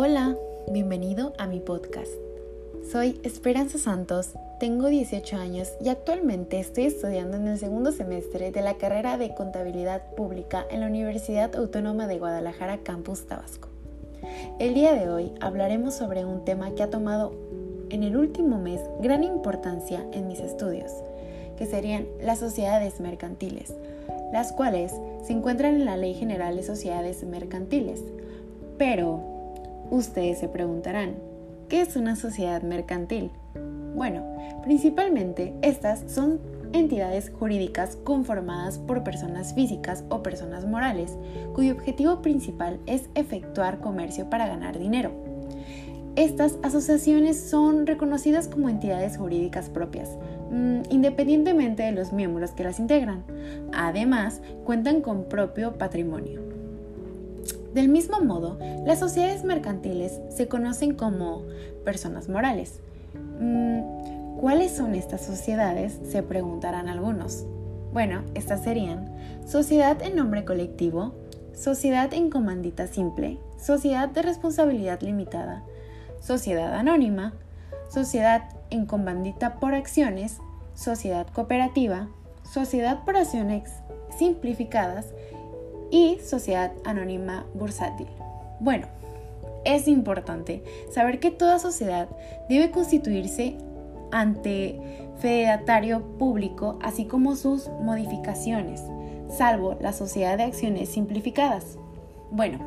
Hola, bienvenido a mi podcast. Soy Esperanza Santos, tengo 18 años y actualmente estoy estudiando en el segundo semestre de la carrera de Contabilidad Pública en la Universidad Autónoma de Guadalajara, Campus Tabasco. El día de hoy hablaremos sobre un tema que ha tomado en el último mes gran importancia en mis estudios, que serían las sociedades mercantiles, las cuales se encuentran en la Ley General de Sociedades Mercantiles. Pero, ustedes se preguntarán, ¿qué es una sociedad mercantil? Bueno, principalmente estas son entidades jurídicas conformadas por personas físicas o personas morales, cuyo objetivo principal es efectuar comercio para ganar dinero. Estas asociaciones son reconocidas como entidades jurídicas propias, mm, independientemente de los miembros que las integran. Además, cuentan con propio patrimonio. Del mismo modo, las sociedades mercantiles se conocen como personas morales. Mm, ¿Cuáles son estas sociedades? Se preguntarán algunos. Bueno, estas serían sociedad en nombre colectivo, sociedad en comandita simple, sociedad de responsabilidad limitada, sociedad anónima, sociedad en comandita por acciones, sociedad cooperativa, sociedad por acciones simplificadas y sociedad anónima bursátil. Bueno, es importante saber que toda sociedad debe constituirse ante fedatario público, así como sus modificaciones, salvo la sociedad de acciones simplificadas. Bueno,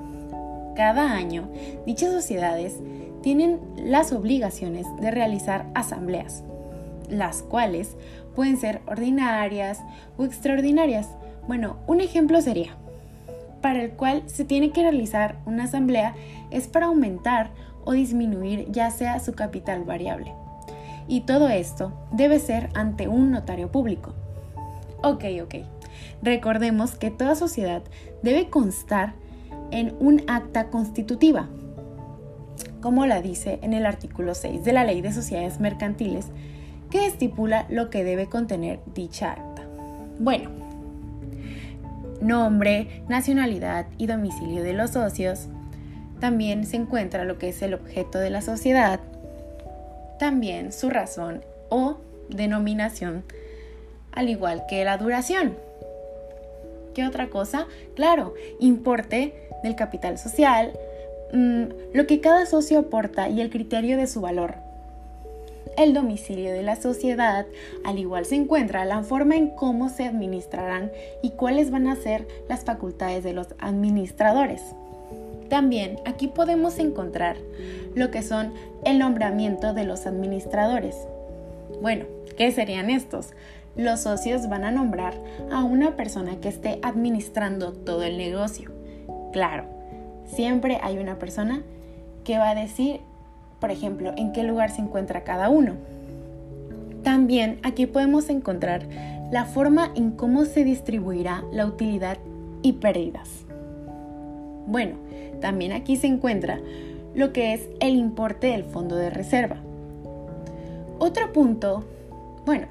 cada año dichas sociedades tienen las obligaciones de realizar asambleas, las cuales pueden ser ordinarias o extraordinarias. Bueno, un ejemplo sería, para el cual se tiene que realizar una asamblea es para aumentar o disminuir ya sea su capital variable. Y todo esto debe ser ante un notario público. Ok, ok. Recordemos que toda sociedad debe constar en un acta constitutiva, como la dice en el artículo 6 de la Ley de Sociedades Mercantiles, que estipula lo que debe contener dicha acta. Bueno, nombre, nacionalidad y domicilio de los socios. También se encuentra lo que es el objeto de la sociedad. También su razón o denominación, al igual que la duración. ¿Qué otra cosa? Claro, importe del capital social, mm, lo que cada socio aporta y el criterio de su valor. El domicilio de la sociedad, al igual se encuentra la forma en cómo se administrarán y cuáles van a ser las facultades de los administradores. También aquí podemos encontrar lo que son el nombramiento de los administradores. Bueno, ¿qué serían estos? Los socios van a nombrar a una persona que esté administrando todo el negocio. Claro, siempre hay una persona que va a decir por ejemplo, en qué lugar se encuentra cada uno. También aquí podemos encontrar la forma en cómo se distribuirá la utilidad y pérdidas. Bueno, también aquí se encuentra lo que es el importe del fondo de reserva. Otro punto, bueno,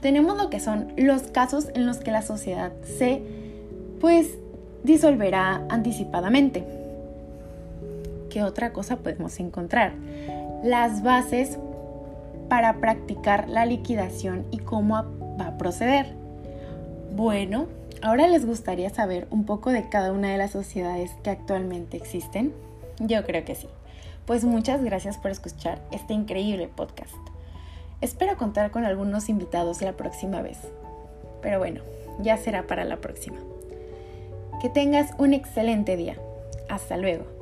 tenemos lo que son los casos en los que la sociedad se pues disolverá anticipadamente. ¿Qué otra cosa podemos encontrar? Las bases para practicar la liquidación y cómo va a proceder. Bueno, ahora les gustaría saber un poco de cada una de las sociedades que actualmente existen. Yo creo que sí. Pues muchas gracias por escuchar este increíble podcast. Espero contar con algunos invitados la próxima vez. Pero bueno, ya será para la próxima. Que tengas un excelente día. Hasta luego.